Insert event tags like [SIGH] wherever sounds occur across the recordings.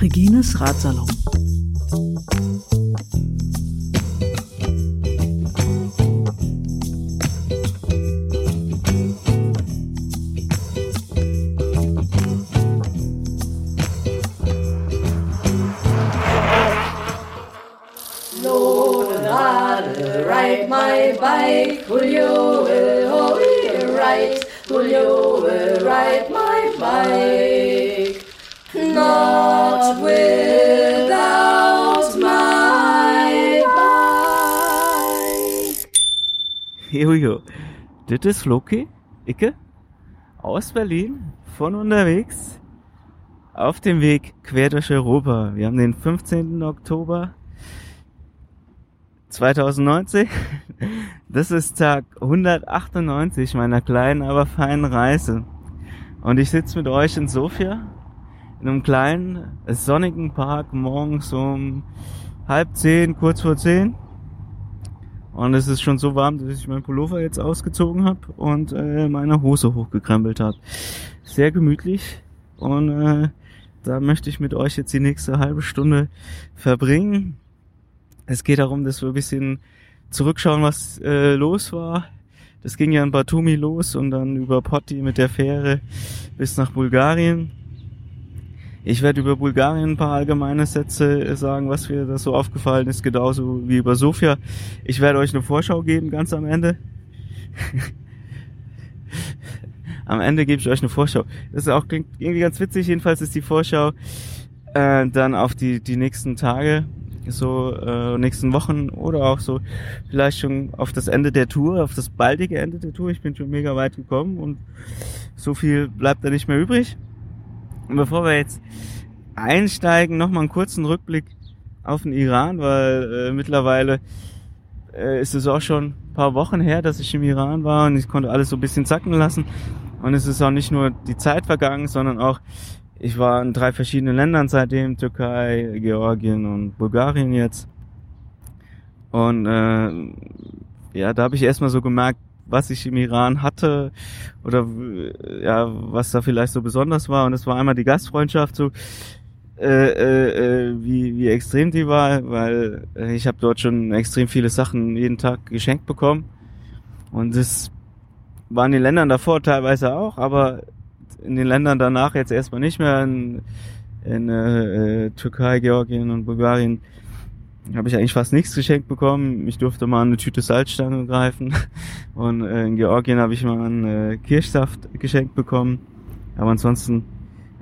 Regines Ratsalon. Das ist Floki, Icke, aus Berlin, von unterwegs, auf dem Weg quer durch Europa. Wir haben den 15. Oktober 2019. Das ist Tag 198 meiner kleinen, aber feinen Reise. Und ich sitze mit euch in Sofia, in einem kleinen, sonnigen Park, morgens um halb zehn, kurz vor zehn. Und es ist schon so warm, dass ich meinen Pullover jetzt ausgezogen habe und äh, meine Hose hochgekrempelt habe. Sehr gemütlich und äh, da möchte ich mit euch jetzt die nächste halbe Stunde verbringen. Es geht darum, dass wir ein bisschen zurückschauen, was äh, los war. Das ging ja in Batumi los und dann über Poti mit der Fähre bis nach Bulgarien. Ich werde über Bulgarien ein paar allgemeine Sätze sagen, was mir da so aufgefallen ist, genauso wie über Sofia. Ich werde euch eine Vorschau geben, ganz am Ende. [LAUGHS] am Ende gebe ich euch eine Vorschau. Das auch klingt irgendwie ganz witzig. Jedenfalls ist die Vorschau äh, dann auf die, die nächsten Tage so äh, nächsten Wochen oder auch so vielleicht schon auf das Ende der Tour, auf das baldige Ende der Tour. Ich bin schon mega weit gekommen und so viel bleibt da nicht mehr übrig. Und bevor wir jetzt einsteigen, nochmal einen kurzen Rückblick auf den Iran, weil äh, mittlerweile äh, ist es auch schon ein paar Wochen her, dass ich im Iran war und ich konnte alles so ein bisschen zacken lassen. Und es ist auch nicht nur die Zeit vergangen, sondern auch ich war in drei verschiedenen Ländern seitdem, Türkei, Georgien und Bulgarien jetzt. Und äh, ja, da habe ich erstmal so gemerkt, was ich im Iran hatte oder ja, was da vielleicht so besonders war. Und es war einmal die Gastfreundschaft, so äh, äh, äh wie, wie extrem die war, weil äh, ich habe dort schon extrem viele Sachen jeden Tag geschenkt bekommen. Und das waren in den Ländern davor teilweise auch, aber in den Ländern danach jetzt erstmal nicht mehr. In, in äh, äh, Türkei, Georgien und Bulgarien habe ich eigentlich fast nichts geschenkt bekommen. Ich durfte mal eine Tüte Salzstange greifen. [LAUGHS] Und äh, in Georgien habe ich mal einen äh, Kirschsaft geschenkt bekommen. Aber ansonsten,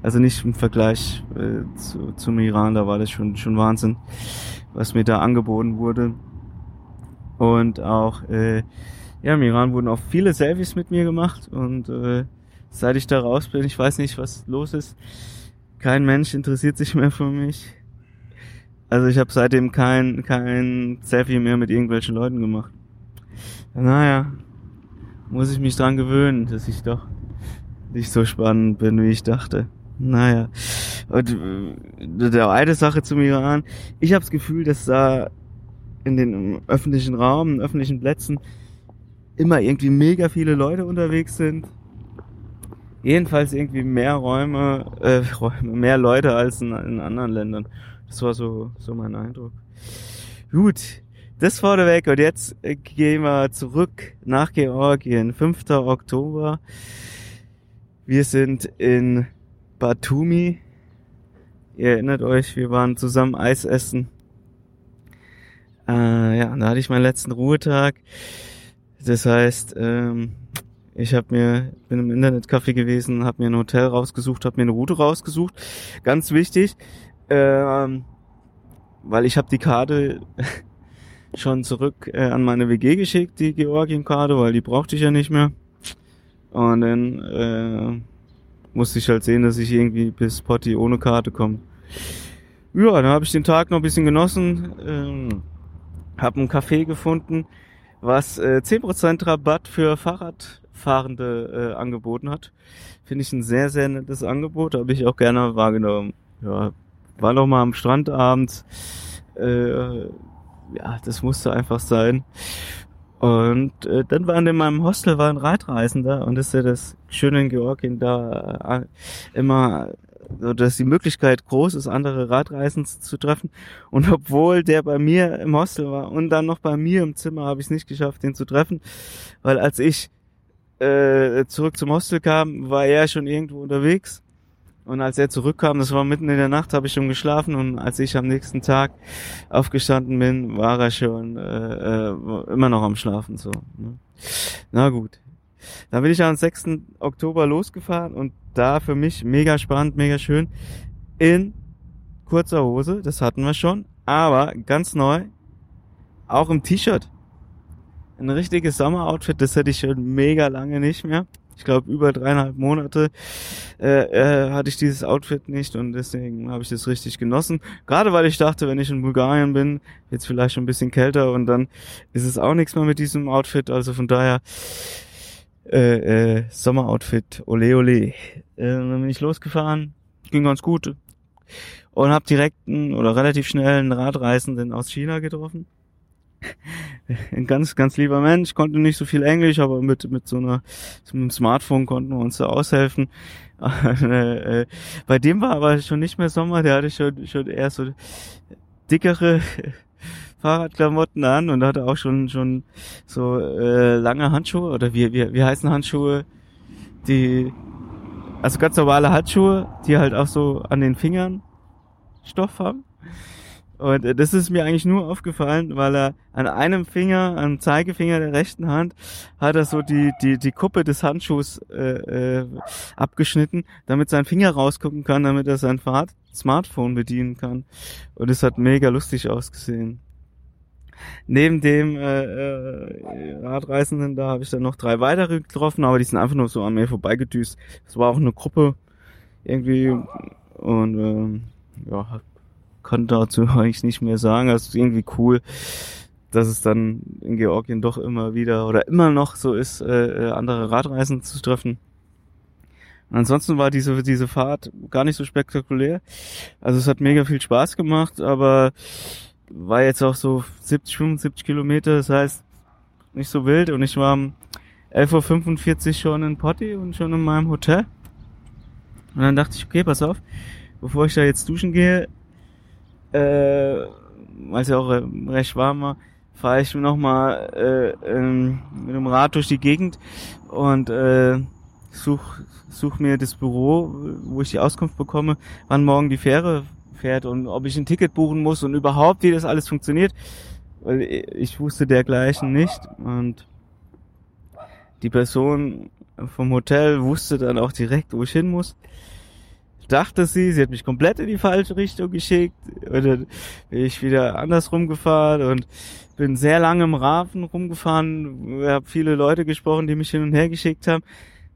also nicht im Vergleich äh, zu, zum Iran, da war das schon, schon Wahnsinn, was mir da angeboten wurde. Und auch, äh, ja, im Iran wurden auch viele Selfies mit mir gemacht und äh, seit ich da raus bin. Ich weiß nicht, was los ist. Kein Mensch interessiert sich mehr für mich. Also ich habe seitdem kein, kein Selfie mehr mit irgendwelchen Leuten gemacht. Naja, muss ich mich dran gewöhnen, dass ich doch nicht so spannend bin, wie ich dachte. Naja. Und äh, der eine Sache zum Iran. Ich habe das Gefühl, dass da in den öffentlichen Raum, in öffentlichen Plätzen immer irgendwie mega viele Leute unterwegs sind jedenfalls irgendwie mehr Räume, äh, [LAUGHS] Räume, mehr Leute als in, in anderen Ländern. Das war so, so mein Eindruck. Gut, das vorneweg und jetzt gehen wir zurück nach Georgien. 5. Oktober. Wir sind in Batumi. Ihr erinnert euch, wir waren zusammen Eis essen. Äh, ja, da hatte ich meinen letzten Ruhetag. Das heißt, ähm, ich habe mir bin im Internetcafé gewesen, habe mir ein Hotel rausgesucht, habe mir eine Route rausgesucht. Ganz wichtig, ähm, weil ich habe die Karte [LAUGHS] schon zurück äh, an meine WG geschickt, die Georgien-Karte, weil die brauchte ich ja nicht mehr. Und dann äh, musste ich halt sehen, dass ich irgendwie bis Potti ohne Karte komme. Ja, dann habe ich den Tag noch ein bisschen genossen, ähm, habe ein Café gefunden, was äh, 10% Rabatt für Fahrrad Fahrende äh, angeboten hat. Finde ich ein sehr, sehr nettes Angebot, habe ich auch gerne wahrgenommen. Ja, war noch mal am Strand abends. Äh, ja, das musste einfach sein. Und äh, dann waren in meinem Hostel war ein Radreisender und das ist ja das Schöne in Georgien da äh, immer so dass die Möglichkeit groß ist, andere Radreisende zu treffen. Und obwohl der bei mir im Hostel war und dann noch bei mir im Zimmer, habe ich es nicht geschafft, den zu treffen, weil als ich äh, zurück zum Hostel kam, war er schon irgendwo unterwegs. Und als er zurückkam, das war mitten in der Nacht, habe ich schon geschlafen und als ich am nächsten Tag aufgestanden bin, war er schon äh, äh, immer noch am Schlafen. So. Ne? Na gut. Dann bin ich am 6. Oktober losgefahren und da für mich mega spannend, mega schön. In kurzer Hose, das hatten wir schon, aber ganz neu, auch im T-Shirt. Ein richtiges Sommeroutfit, das hätte ich schon mega lange nicht mehr. Ich glaube, über dreieinhalb Monate äh, äh, hatte ich dieses Outfit nicht und deswegen habe ich das richtig genossen. Gerade weil ich dachte, wenn ich in Bulgarien bin, jetzt vielleicht schon ein bisschen kälter und dann ist es auch nichts mehr mit diesem Outfit. Also von daher äh, äh, Sommeroutfit, ole ole. Äh, dann bin ich losgefahren, ging ganz gut und habe direkt einen, oder relativ schnell einen Radreisenden aus China getroffen. Ein ganz, ganz lieber Mensch, konnte nicht so viel Englisch, aber mit, mit so einer, so einem Smartphone konnten wir uns da aushelfen. [LAUGHS] Äh, äh, bei dem war aber schon nicht mehr Sommer, der hatte schon, schon eher so dickere [LAUGHS] Fahrradklamotten an und hatte auch schon schon so äh, lange Handschuhe oder wie, wie, wie heißen Handschuhe, die also ganz normale Handschuhe, die halt auch so an den Fingern Stoff haben. Und äh, das ist mir eigentlich nur aufgefallen, weil er an einem Finger, am Zeigefinger der rechten Hand, hat er so die, die, die Kuppe des Handschuhs äh, äh, abgeschnitten, damit sein Finger rausgucken kann, damit er sein Fahrrad Smartphone bedienen kann. Und es hat mega lustig ausgesehen. Neben dem äh, äh, Radreisenden, da habe ich dann noch drei weitere getroffen, aber die sind einfach nur so an mir vorbeigedüst. Es war auch eine Gruppe irgendwie und ähm, ja, kann dazu [LAUGHS] eigentlich nicht mehr sagen. Es ist irgendwie cool, dass es dann in Georgien doch immer wieder oder immer noch so ist, äh, äh andere Radreisen zu treffen. ansonsten war diese, diese Fahrt gar nicht so spektakulär. Also es hat mega viel Spaß gemacht, aber war jetzt auch so 70, 75 Kilometer, das heißt nicht so wild und ich war um 11.45 Uhr schon in Potti und schon in meinem Hotel. Und dann dachte ich, okay, pass auf, bevor ich da jetzt duschen gehe, äh, weil es ja auch recht warm war, fahre ich nochmal äh, ähm, mit dem Rad durch die Gegend und äh, such, such mir das Büro, wo ich die Auskunft bekomme, wann morgen die Fähre fährt und ob ich ein Ticket buchen muss und überhaupt, wie das alles funktioniert. Weil ich wusste dergleichen nicht und die Person vom Hotel wusste dann auch direkt, wo ich hin muss. Dachte sie, sie hat mich komplett in die falsche Richtung geschickt und dann bin ich wieder andersrum gefahren und bin sehr lange im Rafen rumgefahren, habe viele Leute gesprochen, die mich hin und her geschickt haben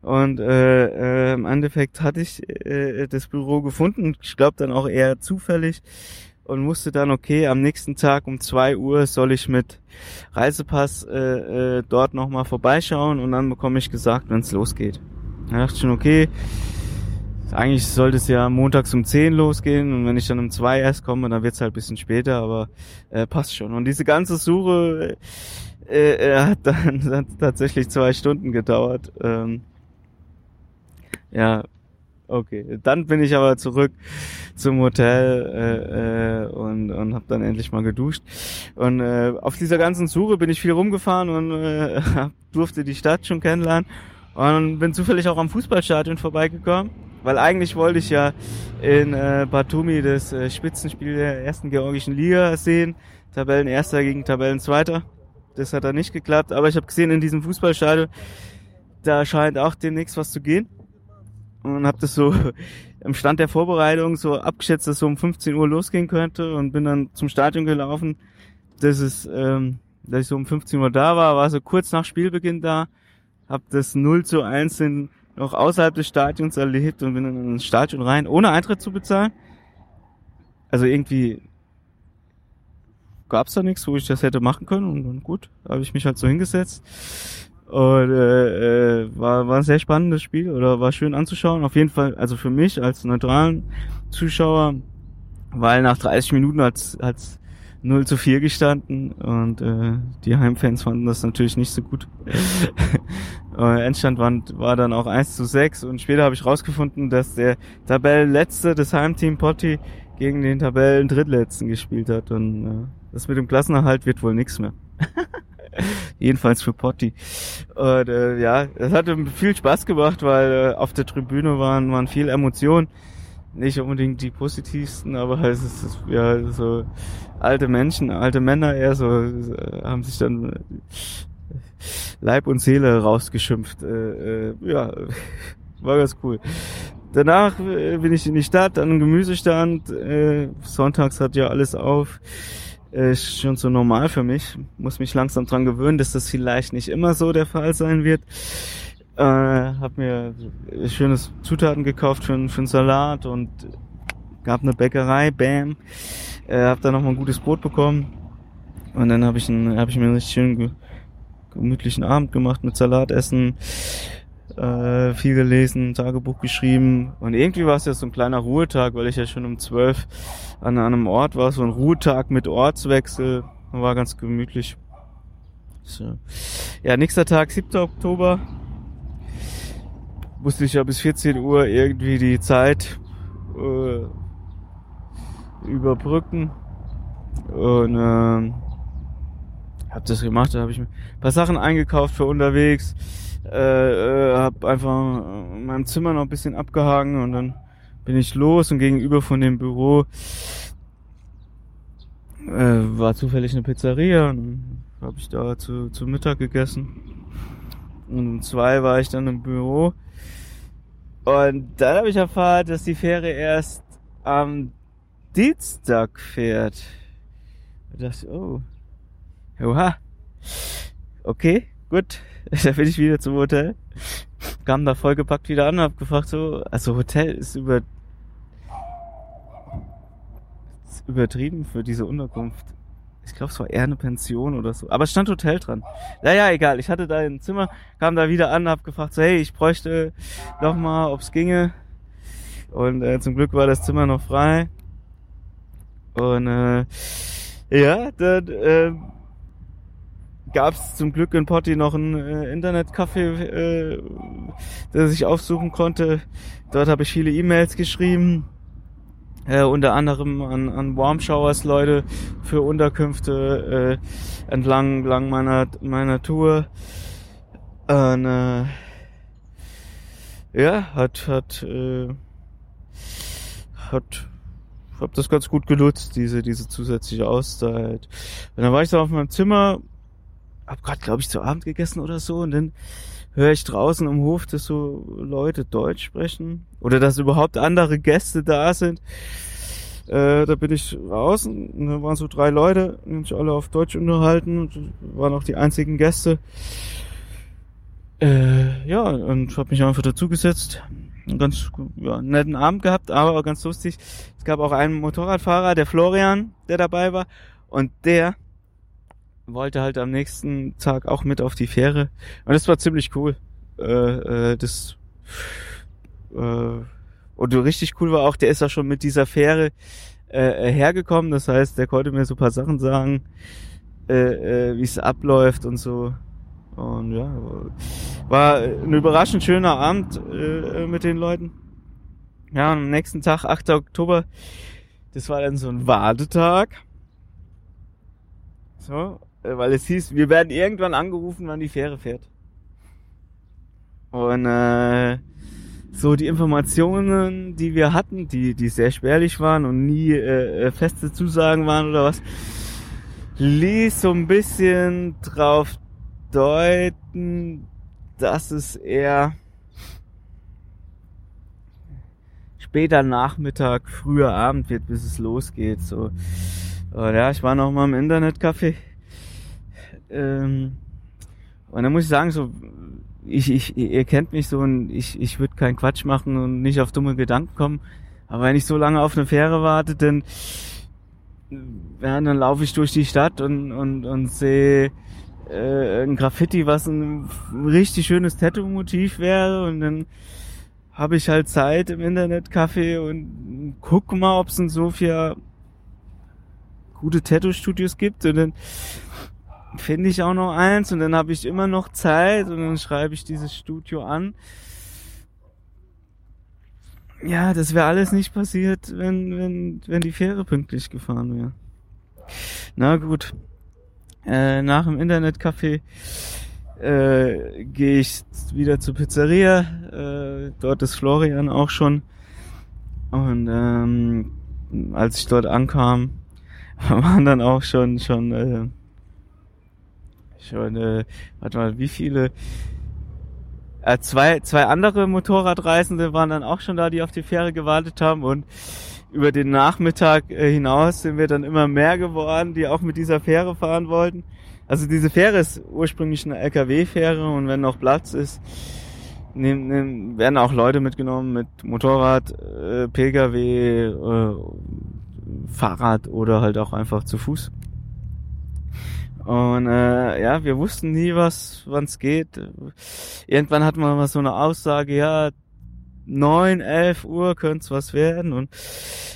und äh, äh, im Endeffekt hatte ich äh, das Büro gefunden, ich glaube dann auch eher zufällig und musste dann, okay, am nächsten Tag um zwei Uhr soll ich mit Reisepass äh, äh, dort nochmal vorbeischauen und dann bekomme ich gesagt, wenn es losgeht. Da dachte ich schon, okay, eigentlich sollte es ja montags um 10 losgehen und wenn ich dann um 2 erst komme, dann wird es halt bisschen später, aber äh, passt schon. Und diese ganze Suche äh, äh, hat dann [LAUGHS] hat tatsächlich zwei Stunden gedauert. Ähm, ja, okay. Dann bin ich aber zurück zum Hotel äh, äh, und, und habe dann endlich mal geduscht. Und äh, auf dieser ganzen Suche bin ich viel rumgefahren und äh, [LAUGHS] durfte die Stadt schon kennenlernen. Und bin zufällig auch am Fußballstadion vorbeigekommen, weil eigentlich wollte ich ja in äh, Batumi das äh, Spitzenspiel der ersten georgischen Liga sehen. Tabellenerster gegen Tabellenzweiter. Das hat dann nicht geklappt, aber ich habe gesehen in diesem Fußballstadion, da scheint auch demnächst was zu gehen und habe das so [LAUGHS] im Stand der Vorbereitung so abgeschätzt, dass so um 15 Uhr losgehen könnte und bin dann zum Stadion gelaufen. Das ist, ähm, dass ich so um 15 Uhr da war, war so kurz nach Spielbeginn da, habe das 0 zu 1 in, noch außerhalb des Stadions erlebt und bin dann ins Stadion rein, ohne Eintritt zu bezahlen. Also irgendwie gab's da nichts, wo ich das hätte machen können und, und gut, habe ich mich halt so hingesetzt und äh, äh, war, war ein sehr spannendes Spiel oder war schön anzuschauen. Auf jeden Fall, also für mich als neutralen Zuschauer, weil nach 30 Minuten hat's, hat's 0 zu 4 gestanden und äh, die Heimfans fanden das natürlich nicht so gut. [LAUGHS] äh, Endstand war, war dann auch 1 zu 6 und später habe ich rausgefunden, dass der Tabellenletzte des Heimteam Potti gegen den Tabellen Drittletzten gespielt hat und äh, das mit dem Klassenerhalt wird wohl nichts mehr. [LAUGHS] Jedenfalls für Potti. Und äh, ja, es hatte viel Spaß gemacht, weil äh, auf der Tribüne waren, waren viel Emotionen. Nicht unbedingt die positivsten, aber es ist ja so alte Menschen, alte Männer eher so äh, haben sich dann äh, Leib und Seele rausgeschimpft. Äh, äh, ja, [LAUGHS] war ganz cool. Danach bin ich in die Stadt, an den Gemüsestand. Äh, sonntags hat ja alles auf ist schon so normal für mich. Muss mich langsam dran gewöhnen, dass das vielleicht nicht immer so der Fall sein wird. Äh, hab mir schönes Zutaten gekauft für, für einen Salat und gab eine Bäckerei, bam. Äh, hab da noch mal ein gutes Brot bekommen. Und dann habe ich, hab ich mir einen richtig schönen gemütlichen Abend gemacht mit Salatessen äh, viel gelesen, Tagebuch geschrieben und irgendwie war es ja so ein kleiner Ruhetag, weil ich ja schon um zwölf an, einem Ort war, so ein Ruhetag mit Ortswechsel, war ganz gemütlich. So. Ja, nächster Tag, 7. Oktober, musste ich ja bis 14 Uhr irgendwie die Zeit äh, überbrücken und äh, hab das gemacht, da habe ich mir ein paar Sachen eingekauft für unterwegs äh, äh, habe einfach in meinem Zimmer noch ein bisschen abgehangen und dann bin ich los und gegenüber von dem Büro äh, war zufällig eine Pizzeria und habe ich da zu, zu Mittag gegessen. Und um zwei war ich dann im Büro. Und dann habe ich erfahren, dass die Fähre erst am Dienstag fährt. Da dachte oh, oha, okay, gut. [LAUGHS] da bin ich wieder zum Hotel. Kam da vollgepackt wieder an, hab gefragt so, also Hotel ist über ist übertrieben für diese Unterkunft. Ich glaube, es war eher eine Pension oder so. Aber es stand Hotel dran. Naja, egal. Ich hatte da ein Zimmer, kam da wieder an, hab gefragt, so, hey, ich bräuchte noch mal, ob's ginge. Und äh, zum Glück war das Zimmer noch frei. Und äh, ja, dann äh, gab es zum Glück in Potti noch ein äh, Internetcafé, äh, das ich aufsuchen konnte. Dort habe ich viele E-Mails geschrieben, äh, unter anderem an, an Warm Showers Leute für Unterkünfte äh, entlang, entlang meiner meiner Tour. Und, äh, ja, hat hat äh, hat hab das ganz gut genutzt, diese diese zusätzliche Auszeit. Und dann war ich so auf meinem Zimmer hab grad, glaube ich, zu Abend gegessen oder so und dann höre ich draußen im Hof, dass so Leute Deutsch sprechen oder dass überhaupt andere Gäste da sind. Äh, da bin ich draußen und da waren so drei Leute, die haben sich alle auf Deutsch unterhalten und waren auch die einzigen Gäste. Äh, ja, und habe mich einfach dazugesetzt. Einen ganz ja, netten Abend gehabt, aber auch ganz lustig. Es gab auch einen Motorradfahrer, der Florian, der dabei war. Und der wollte halt am nächsten Tag auch mit auf die Fähre. Und das war ziemlich cool. Äh, äh, das äh, und richtig cool war auch, der ist ja schon mit dieser Fähre äh, hergekommen. Das heißt, der konnte mir so paar Sachen sagen, äh, äh, wie es abläuft und so. Und ja, war ein überraschend schöner Abend äh, mit den Leuten. Ja, und am nächsten Tag, 8. Oktober, das war dann so ein Wartetag. So, äh, weil es hieß, wir werden irgendwann angerufen, wann die Fähre fährt. Und äh, so die Informationen, die wir hatten, die, die sehr spärlich waren und nie äh, äh feste Zusagen waren oder was, ließ so ein bisschen drauf deuten, dass es eher später Nachmittag, früher Abend wird, bis es losgeht. So. Und ja, ich war noch mal im Internetcafé ähm, und dann muss ich sagen, so, ich, ich, ihr kennt mich so und ich, ich würde keinen Quatsch machen und nicht auf dumme Gedanken kommen. Aber wenn ich so lange auf eine Fähre warte, dann, ja, dann laufe ich durch die Stadt und, und, und sehe äh, ein Graffiti, was ein richtig schönes Tattoo-Motiv wäre und dann habe ich halt Zeit im Internetcafé und guck mal, ob es in Sofia gute Tattoo-Studios gibt und dann finde ich auch noch eins und dann habe ich immer noch Zeit und dann schreibe ich dieses Studio an. Ja, das wäre alles nicht passiert, wenn, wenn, wenn die Fähre pünktlich gefahren wäre. Na gut. Äh, nach dem Internetcafé äh, gehe ich wieder zur Pizzeria. Äh, dort ist Florian auch schon. Und ähm, als ich dort ankam, [LAUGHS] waren dann auch schon schon äh, schon äh, warte mal, wie viele äh, zwei zwei andere Motorradreisende waren dann auch schon da, die auf die Fähre gewartet haben und über den Nachmittag äh, hinaus sind wir dann immer mehr geworden, die auch mit dieser Fähre fahren wollten. Also diese Fähre ist ursprünglich eine LKW-Fähre und wenn noch Platz ist, nehm, nehm, werden auch Leute mitgenommen mit Motorrad, äh, Pkw, äh, Fahrrad oder halt auch einfach zu Fuß. Und äh, ja, wir wussten nie, was wann es geht. Irgendwann hat man mal so eine Aussage, ja, neun, elf Uhr könnte es was werden. Und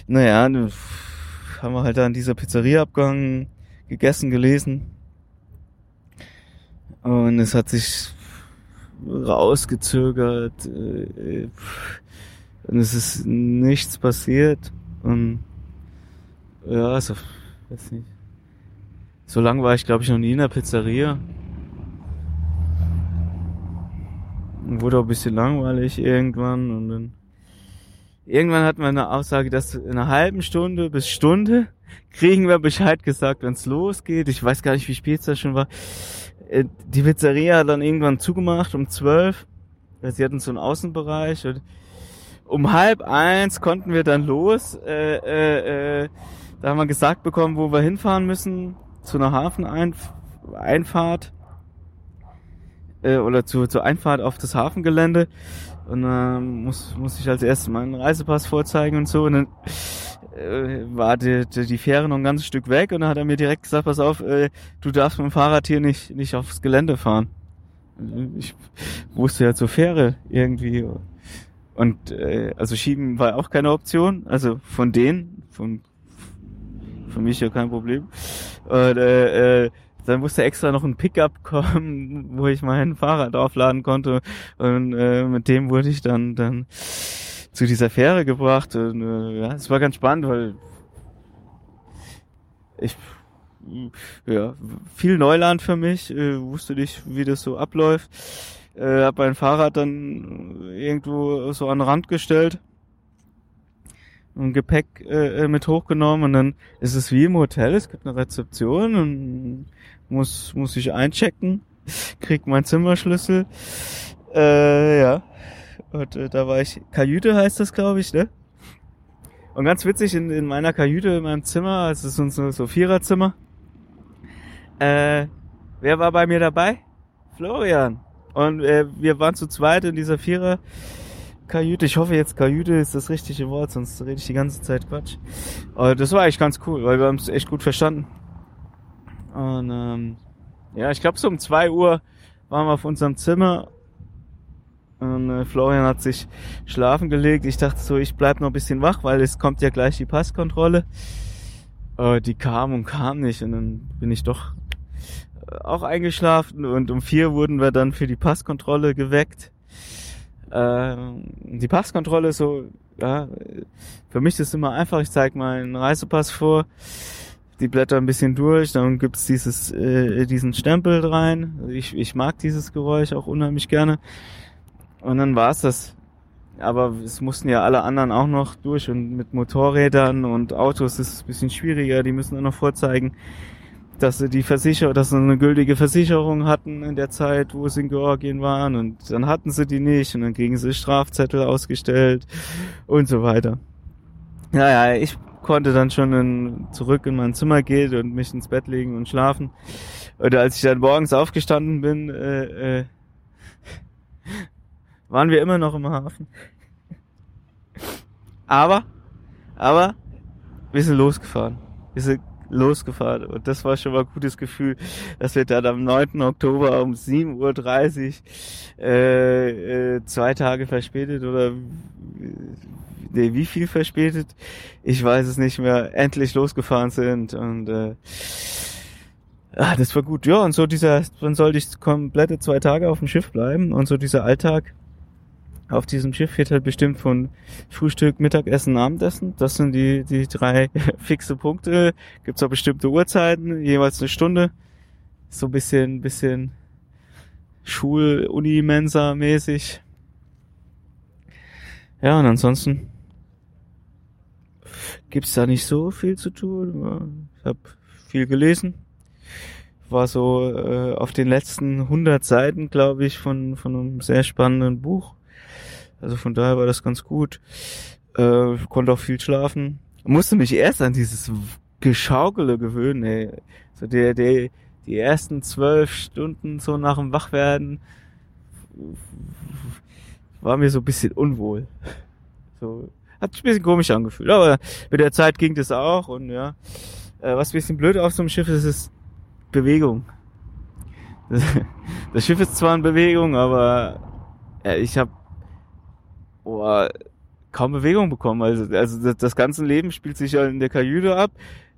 naja, haben wir halt da in dieser Pizzeria abgegangen, gegessen, gelesen. Und es hat sich rausgezögert. Äh, und es ist nichts passiert. Und ja, also, weiß nicht. So lange war ich, glaube ich, noch nie in der Pizzeria. Wurde auch ein bisschen langweilig irgendwann und dann irgendwann hat man eine Aussage, dass in einer halben Stunde bis Stunde kriegen wir Bescheid gesagt, wenn es losgeht. Ich weiß gar nicht, wie spät es schon war. Äh, die Pizzeria hat dann irgendwann zugemacht um zwölf. Sie hatten so einen Außenbereich und um halb eins konnten wir dann los. Äh, äh, äh, da haben wir gesagt bekommen, wo wir hinfahren müssen zu einer Hafeneinfahrt äh, oder zu, zur Einfahrt auf das Hafengelände und dann äh, muss, muss ich als erstes meinen Reisepass vorzeigen und so und dann äh, war die, die, die Fähre noch ein ganzes Stück weg und dann hat er mir direkt gesagt, pass auf, äh, du darfst mit dem Fahrrad hier nicht, nicht aufs Gelände fahren. Ich wusste ja zur Fähre irgendwie. Und äh, also schieben war auch keine Option. Also von denen, von für mich ja kein Problem. Und äh, äh, dann musste extra noch ein Pickup [LAUGHS] kommen, wo ich mein Fahrrad aufladen konnte. Und äh, mit dem wurde ich dann dann zu dieser Fähre gebracht. Und äh, ja, es war ganz spannend, weil ich ja viel Neuland für mich, äh, wusste nicht, wie das so abläuft. Äh, hab mein Fahrrad dann irgendwo so an den Rand gestellt und Gepäck äh, äh, mit hochgenommen und dann ist es wie im Hotel, es gibt eine Rezeption und muss muss ich einchecken, krieg meinen Zimmerschlüssel, äh, ja und äh, da war ich Kajüte heißt das glaube ich, ne? Und ganz witzig in, in meiner Kajüte in meinem Zimmer, also es ist so, so Viererzimmer, äh, wer war bei mir dabei? Florian und äh, wir waren zu zweit in dieser Vierer Kajüte. Ich hoffe jetzt Kajüte ist das richtige Wort, sonst rede ich die ganze Zeit Quatsch. Aber das war eigentlich ganz cool, weil wir haben es echt gut verstanden. Und ähm, ja, ich glaube so um zwei Uhr waren wir auf unserem Zimmer und äh, Florian hat sich schlafen gelegt. Ich dachte so, ich bleib noch ein bisschen wach, weil es kommt ja gleich die Passkontrolle. Äh, die kam und kam nicht und dann bin ich doch äh, auch eingeschlafen und um vier wurden wir dann für die Passkontrolle geweckt. Ähm, die Passkontrolle ist so, ja, für mich ist es immer einfach, ich zeige meinen Reisepass vor, die blätter ein bisschen durch, dann gibt's dieses, äh, diesen Stempel rein. Ich, ich mag dieses Geräusch auch unheimlich gerne. Und dann war's das. Aber es mussten ja alle anderen auch noch durch und mit Motorrädern und Autos ist es ein bisschen schwieriger, die müssen auch noch vorzeigen, dass sie die Versicherung, dass sie eine gültige Versicherung hatten in der Zeit, wo sie in Georgien waren und dann hatten sie die nicht und dann kriegen sie Strafzettel ausgestellt und so weiter. Naja, ich konnte dann schon in, zurück in mein Zimmer gehen und mich ins Bett legen und schlafen. Oder als ich dann morgens aufgestanden bin, äh, äh, [LAUGHS] waren wir immer noch im Hafen. Aber, aber, wir sind losgefahren. Wir sind losgefahren. Und das war schon mal ein gutes Gefühl, dass wir dann am 9. Oktober um 7.30 Uhr äh, äh, zwei Tage verspätet oder nee, wie viel verspätet? Ich weiß es nicht mehr, endlich losgefahren sind und äh, ah, das war gut. Ja, und so dieser, dann sollte ich komplette zwei Tage auf dem Schiff bleiben und so dieser Alltag auf diesem Schiff wird halt bestimmt von Frühstück, Mittagessen, Abendessen. Das sind die, die drei [LAUGHS] fixe Punkte. Gibt's auch bestimmte Uhrzeiten, jeweils eine Stunde. So ein bisschen, bisschen Schul-, Uni-Mensa-mäßig. Ja, und ansonsten gibt's da nicht so viel zu tun. Ich habe viel gelesen. War so äh, auf den letzten 100 Seiten, glaube ich, von, von einem sehr spannenden Buch also von daher war das ganz gut. Äh, konnte auch viel schlafen. Musste mich erst an dieses Geschaukele gewöhnen, ey. So der, der, die ersten zwölf Stunden so nach dem Wachwerden war mir so ein bisschen unwohl. So, hat sich ein bisschen komisch angefühlt. Aber mit der Zeit ging das auch und ja. Äh, was ein bisschen blöd auf so einem Schiff ist, ist Bewegung. [LAUGHS] Das Schiff ist zwar in Bewegung, aber äh, ich habe boah, kaum Bewegung bekommen. Also, also das, das ganze Leben spielt sich ja in der Kajüte ab.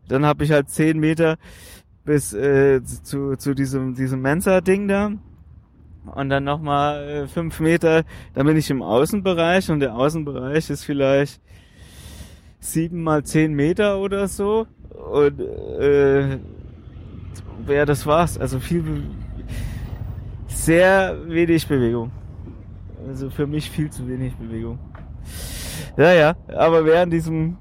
Dann habe ich halt zehn Meter bis äh, zu, zu diesem, diesem Mensa-Ding da. Und dann nochmal äh, fünf Meter, dann bin ich im Außenbereich und der Außenbereich ist vielleicht sieben mal zehn Meter oder so. Und äh, ja, das war's. Also viel, sehr wenig Bewegung. Also für mich viel zu wenig Bewegung. Ja, ja, aber während diesem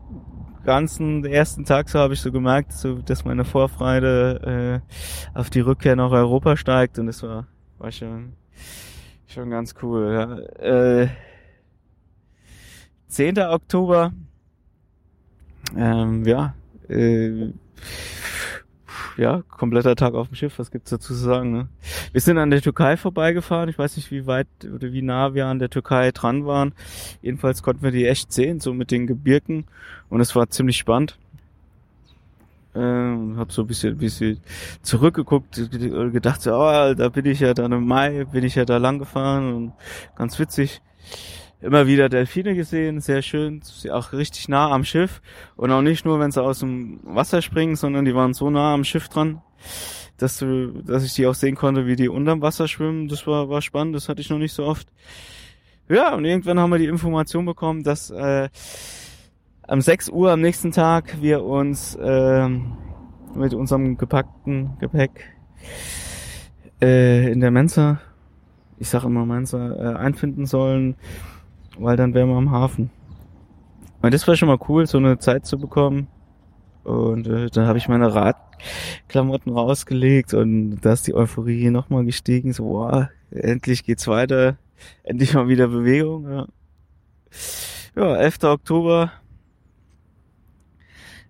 ganzen ersten Tag so habe ich so gemerkt, so, dass meine Vorfreude äh, auf die Rückkehr nach Europa steigt und das war, war schon, schon ganz cool. Ja. Äh, 10. Oktober, ähm, ja, äh, ja, kompletter Tag auf dem Schiff, was gibt's dazu zu sagen, ne? Wir sind an der Türkei vorbeigefahren, ich weiß nicht, wie weit oder wie nah wir an der Türkei dran waren. Jedenfalls konnten wir die echt sehen, so mit den Gebirgen und es war ziemlich spannend. Ähm, hab so ein bisschen, bisschen zurückgeguckt und gedacht, so, oh, da bin ich ja dann im Mai, bin ich ja da lang gefahren und ganz witzig immer wieder Delfine gesehen, sehr schön, auch richtig nah am Schiff und auch nicht nur, wenn sie aus dem Wasser springen, sondern die waren so nah am Schiff dran, dass du, dass ich die auch sehen konnte, wie die unterm Wasser schwimmen. Das war war spannend, das hatte ich noch nicht so oft. Ja, und irgendwann haben wir die Information bekommen, dass äh, am 6 Uhr am nächsten Tag wir uns äh, mit unserem gepackten Gepäck äh, in der Mensa, ich sag immer Mensa, äh, einfinden sollen weil dann wären wir am Hafen. Und das war schon mal cool, so eine Zeit zu bekommen. Und äh, dann habe ich meine Radklamotten rausgelegt und da ist die Euphorie nochmal gestiegen. So, wow, endlich geht's weiter. Endlich mal wieder Bewegung. Ja, ja 11. Oktober.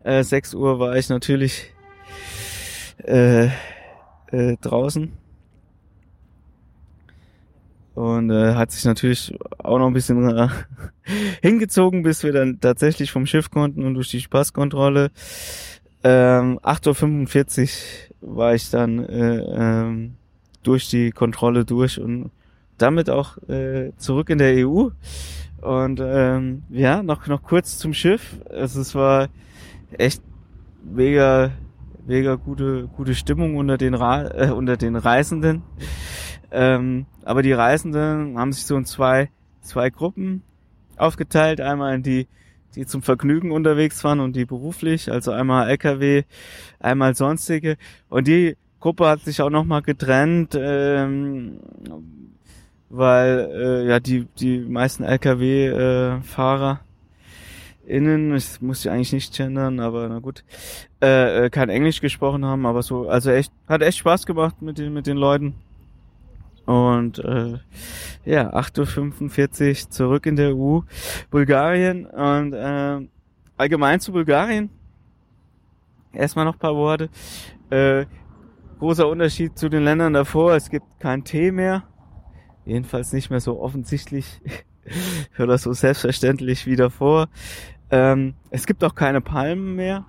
Äh, 6 Uhr war ich natürlich äh, äh, draußen und äh, hat sich natürlich auch noch ein bisschen äh, [LAUGHS] hingezogen, bis wir dann tatsächlich vom Schiff konnten und durch die Passkontrolle. Ähm, 8.45 Uhr war ich dann äh, ähm, durch die Kontrolle durch und damit auch äh, zurück in der EU. Und ähm, ja, noch, noch kurz zum Schiff. Also es war echt mega, mega gute, gute Stimmung unter den, Ra äh, unter den Reisenden. Ähm, aber die Reisenden haben sich so in zwei, zwei Gruppen aufgeteilt. Einmal in die, die zum Vergnügen unterwegs waren und die beruflich, also einmal LKW, einmal sonstige. Und die Gruppe hat sich auch nochmal getrennt, ähm, weil äh, ja die, die meisten LKW-Fahrer äh, innen, ich muss ja eigentlich nicht gendern, aber na gut, äh, äh, kein Englisch gesprochen haben, aber so, also echt, hat echt Spaß gemacht mit den, mit den Leuten. Und äh, ja, 8.45 Uhr zurück in der EU, Bulgarien und äh, allgemein zu Bulgarien. Erstmal noch paar Worte. Äh, großer Unterschied zu den Ländern davor, es gibt kein Tee mehr. Jedenfalls nicht mehr so offensichtlich [LAUGHS] oder so selbstverständlich wie davor. Ähm, es gibt auch keine Palmen mehr.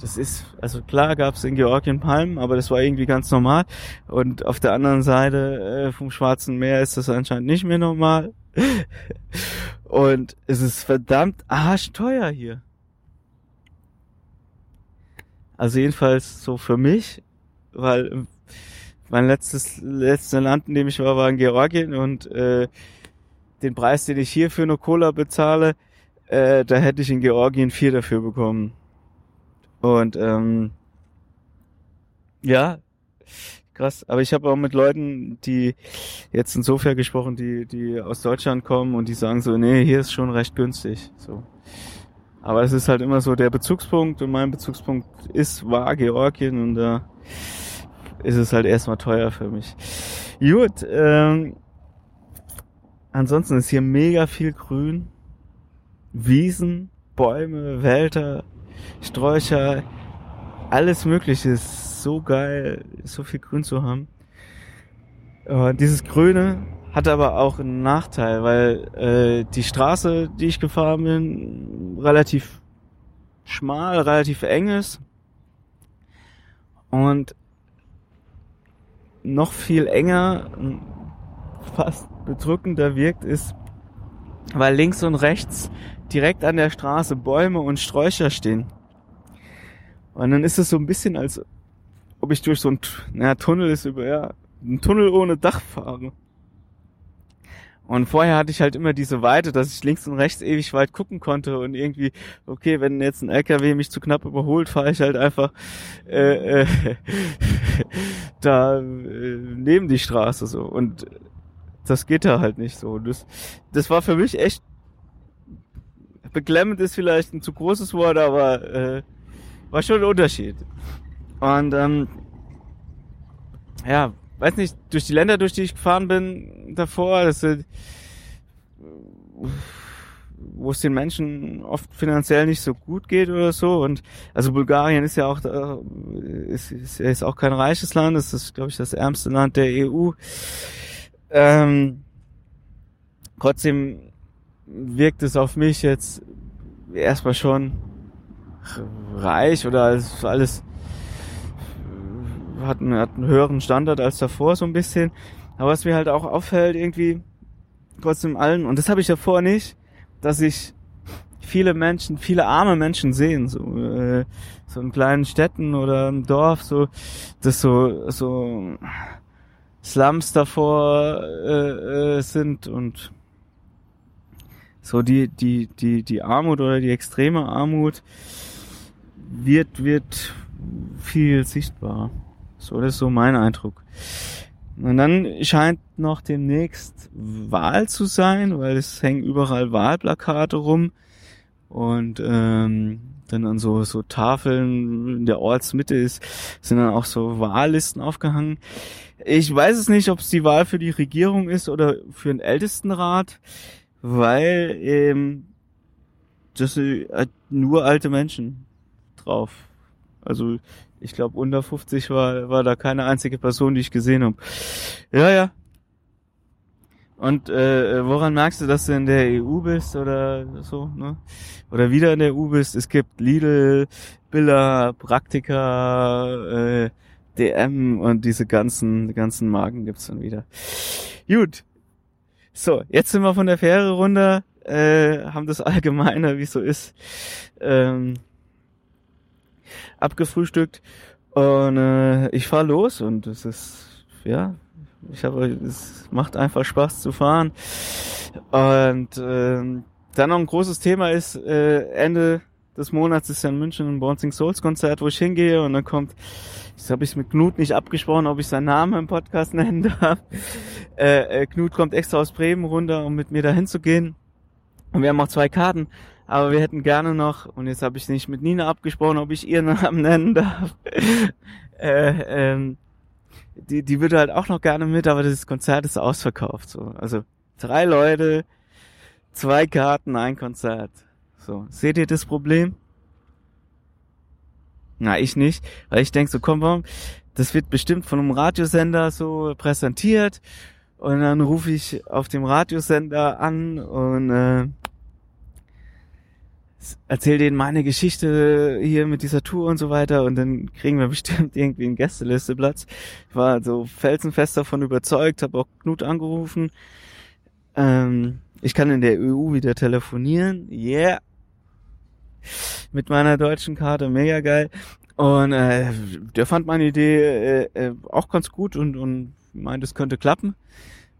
Das ist, also klar gab es in Georgien Palmen, aber das war irgendwie ganz normal. Und auf der anderen Seite äh, vom Schwarzen Meer ist das anscheinend nicht mehr normal. [LAUGHS] Und es ist verdammt arschteuer hier. Also jedenfalls so für mich, weil mein letztes letzte Land, in dem ich war, war in Georgien und äh, den Preis, den ich hier für eine Cola bezahle, äh, da hätte ich in Georgien vier dafür bekommen. Und ähm, ja, krass. Aber ich habe auch mit Leuten, die jetzt insofern gesprochen, die die aus Deutschland kommen und die sagen so, nee, hier ist schon recht günstig. So. Aber es ist halt immer so der Bezugspunkt und mein Bezugspunkt ist war Georgien und da ist es halt erstmal teuer für mich. Gut, ähm, ansonsten ist hier mega viel Grün, Wiesen, Bäume, Wälder, Sträucher, alles Mögliche. Ist so geil, so viel Grün zu haben. Äh, dieses Grüne hat aber auch einen Nachteil, weil äh, die Straße, die ich gefahren bin, relativ schmal, relativ eng ist. Und noch viel enger, fast bedrückender wirkt, ist, weil links und rechts direkt an der Straße Bäume und Sträucher stehen. Und dann ist es so ein bisschen, als ob ich durch so ein, naja, Tunnel ist über, ja, ein Tunnel ohne Dach fahre. Und vorher hatte ich halt immer diese Weite, dass ich links und rechts ewig weit gucken konnte und irgendwie, okay, wenn jetzt ein LKW mich zu knapp überholt, fahre ich halt einfach äh, äh, [LAUGHS] da äh, neben die Straße so. Und das geht da halt nicht so. Das, das war für mich echt beklemmend ist vielleicht ein zu großes Wort, aber äh, war schon ein Unterschied. Und ähm, ja, weiß nicht, durch die Länder, durch die ich gefahren bin davor, das sind, wo es den Menschen oft finanziell nicht so gut geht oder so. Und also Bulgarien ist ja auch ist, ist, ist auch kein reiches Land, das ist, glaube ich, das ärmste Land der EU. Ähm, trotzdem wirkt es auf mich jetzt erstmal schon reich oder alles, alles hat, einen, hat einen höheren Standard als davor so ein bisschen. Aber was mir halt auch auffällt irgendwie trotzdem allen, und das habe ich davor nicht, dass ich viele Menschen, viele arme Menschen sehen, so, äh, so in kleinen Städten oder im Dorf, so, das so, so Slums davor äh, äh, sind und so die, die, die, die Armut oder die extreme Armut wird, wird viel sichtbar. So, das ist so mein Eindruck. Und dann scheint noch demnächst Wahl zu sein, weil es hängen überall Wahlplakate rum und ähm, dann an so so Tafeln in der Ortsmitte ist sind dann auch so Wahllisten aufgehangen. Ich weiß es nicht, ob es die Wahl für die Regierung ist oder für den Ältestenrat, weil ähm, das sind nur alte Menschen drauf. Also ich glaube, unter 50 war, war da keine einzige Person, die ich gesehen habe. Ja, ja. Und äh, woran merkst du, dass du in der EU bist oder so, ne? Oder wieder in der EU bist? Es gibt Lidl, Billa, Praktika, äh, DM und diese ganzen, ganzen Marken gibt's dann wieder. Gut. So, jetzt sind wir von der Fähre runter, äh, haben das [LAUGHS] Allgemeine, wie so ist, ähm, abgefrühstückt und äh, ich fahr los und es ist ja ich habe es macht einfach Spaß zu fahren und äh, dann noch ein großes Thema ist äh, Ende des Monats ist ja in München ein Bouncing Souls Konzert, wo ich hingehe und dann kommt das habe ich mit Knut nicht abgesprochen, ob ich seinen Namen im Podcast [LAUGHS] nennen darf. Äh, äh, Knut kommt extra aus Bremen runter, um mit mir dahin zu gehen. Und wir haben auch zwei Karten aber wir hätten gerne noch, und jetzt habe ich nicht mit Nina abgesprochen, ob ich ihren [LAUGHS] Namen nennen darf. äh, ähm, die, die würde halt auch noch gerne mit, aber das Konzert ist ausverkauft. So. Also drei Leute, zwei Karten, ein Konzert. So, seht ihr das Problem? Na, ich nicht, weil ich denk so, komm, warum? Das wird bestimmt von einem Radiosender so präsentiert und dann rufe ich auf dem Radiosender an und äh, erzähl denen meine Geschichte hier mit dieser Tour und so weiter und dann kriegen wir [LAUGHS] bestimmt irgendwie einen Gästelisteplatz. Ich war so felsenfest davon überzeugt, habe auch Knut angerufen. Ähm, ich kann in der EU wieder telefonieren. Yeah. Mit meiner deutschen Karte, mega geil. Und äh, der fand meine Idee äh, äh, auch ganz gut und, und meint, es könnte klappen.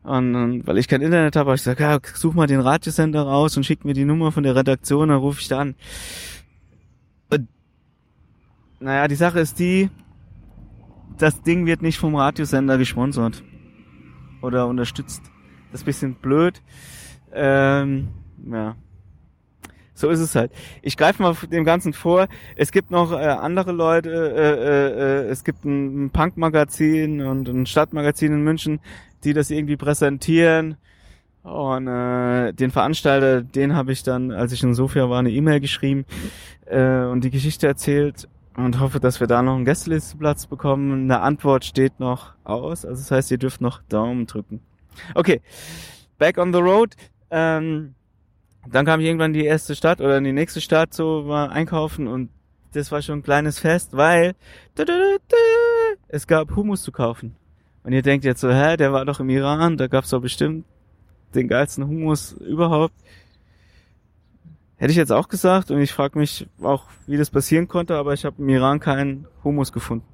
Und, und weil ich kein Internet habe, habe ich gesagt, ja, such mal den Radiosender raus und schick mir die Nummer von der Redaktion, dann rufe ich da an. Und, naja, die Sache ist die, das Ding wird nicht vom Radiosender gesponsert oder unterstützt. Das ist ein bisschen blöd. Ähm, ja. So ist es halt. Ich greife mal dem Ganzen vor. Es gibt noch äh, andere Leute. Äh, äh, äh, es gibt ein, Punk-Magazin und ein Stadtmagazin in München, die das irgendwie präsentieren. Und äh, den Veranstalter, den habe ich dann, als ich in Sofia war, eine E-Mail geschrieben äh, und die Geschichte erzählt und hoffe, dass wir da noch einen Gästelisteplatz bekommen. Eine Antwort steht noch aus. Also das heißt, ihr dürft noch Daumen drücken. Okay, back on the road. Ähm, dann kam ich irgendwann die erste Stadt oder die nächste Stadt so war einkaufen und das war schon ein kleines Fest, weil es gab Hummus zu kaufen. Und ihr denkt jetzt so, hä, der war doch im Iran, da gab's doch bestimmt den geilsten Hummus überhaupt. Hätte ich jetzt auch gesagt und ich frage mich auch, wie das passieren konnte, aber ich habe im Iran keinen Hummus gefunden.